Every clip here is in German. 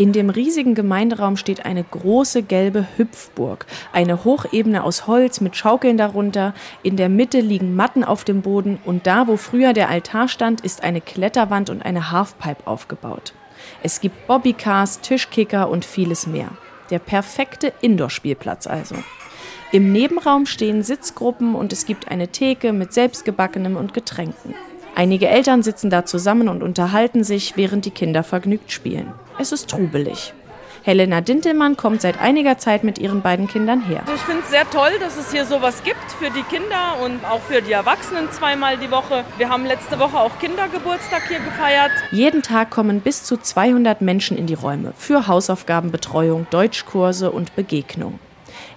In dem riesigen Gemeinderaum steht eine große gelbe Hüpfburg, eine Hochebene aus Holz mit Schaukeln darunter, in der Mitte liegen Matten auf dem Boden und da, wo früher der Altar stand, ist eine Kletterwand und eine Halfpipe aufgebaut. Es gibt Bobbycars, Tischkicker und vieles mehr. Der perfekte Indoor-Spielplatz also. Im Nebenraum stehen Sitzgruppen und es gibt eine Theke mit selbstgebackenem und Getränken. Einige Eltern sitzen da zusammen und unterhalten sich, während die Kinder vergnügt spielen. Es ist trubelig. Helena Dintelmann kommt seit einiger Zeit mit ihren beiden Kindern her. Also ich finde es sehr toll, dass es hier sowas gibt für die Kinder und auch für die Erwachsenen zweimal die Woche. Wir haben letzte Woche auch Kindergeburtstag hier gefeiert. Jeden Tag kommen bis zu 200 Menschen in die Räume für Hausaufgabenbetreuung, Deutschkurse und Begegnung.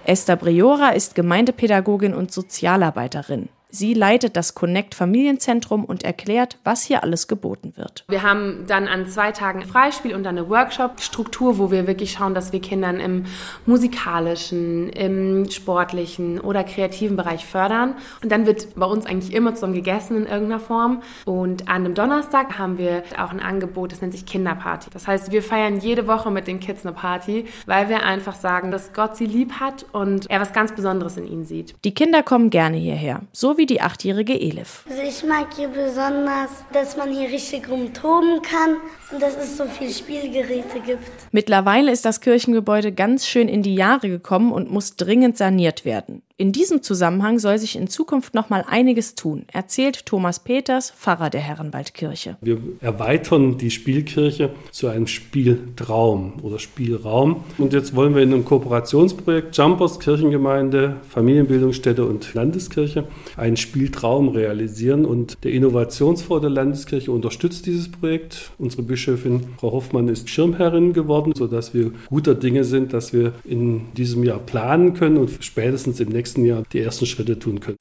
Esther Briora ist Gemeindepädagogin und Sozialarbeiterin. Sie leitet das Connect Familienzentrum und erklärt, was hier alles geboten wird. Wir haben dann an zwei Tagen Freispiel und dann eine Workshop-Struktur, wo wir wirklich schauen, dass wir Kindern im musikalischen, im sportlichen oder kreativen Bereich fördern. Und dann wird bei uns eigentlich immer zusammen gegessen in irgendeiner Form. Und an einem Donnerstag haben wir auch ein Angebot, das nennt sich Kinderparty. Das heißt, wir feiern jede Woche mit den Kids eine Party, weil wir einfach sagen, dass Gott sie lieb hat und er was ganz Besonderes in ihnen sieht. Die Kinder kommen gerne hierher, so wie wie die achtjährige Elif. Also ich mag hier besonders, dass man hier richtig rumtoben kann und dass es so viele Spielgeräte gibt. Mittlerweile ist das Kirchengebäude ganz schön in die Jahre gekommen und muss dringend saniert werden. In diesem Zusammenhang soll sich in Zukunft noch mal einiges tun, erzählt Thomas Peters, Pfarrer der Herrenwaldkirche. Wir erweitern die Spielkirche zu einem Spieltraum oder Spielraum. Und jetzt wollen wir in einem Kooperationsprojekt Jumpers, Kirchengemeinde, Familienbildungsstätte und Landeskirche einen Spieltraum realisieren. Und der Innovationsfonds der Landeskirche unterstützt dieses Projekt. Unsere Bischöfin Frau Hoffmann ist Schirmherrin geworden, sodass wir guter Dinge sind, dass wir in diesem Jahr planen können und spätestens im nächsten nächsten Jahr die ersten Schritte tun können.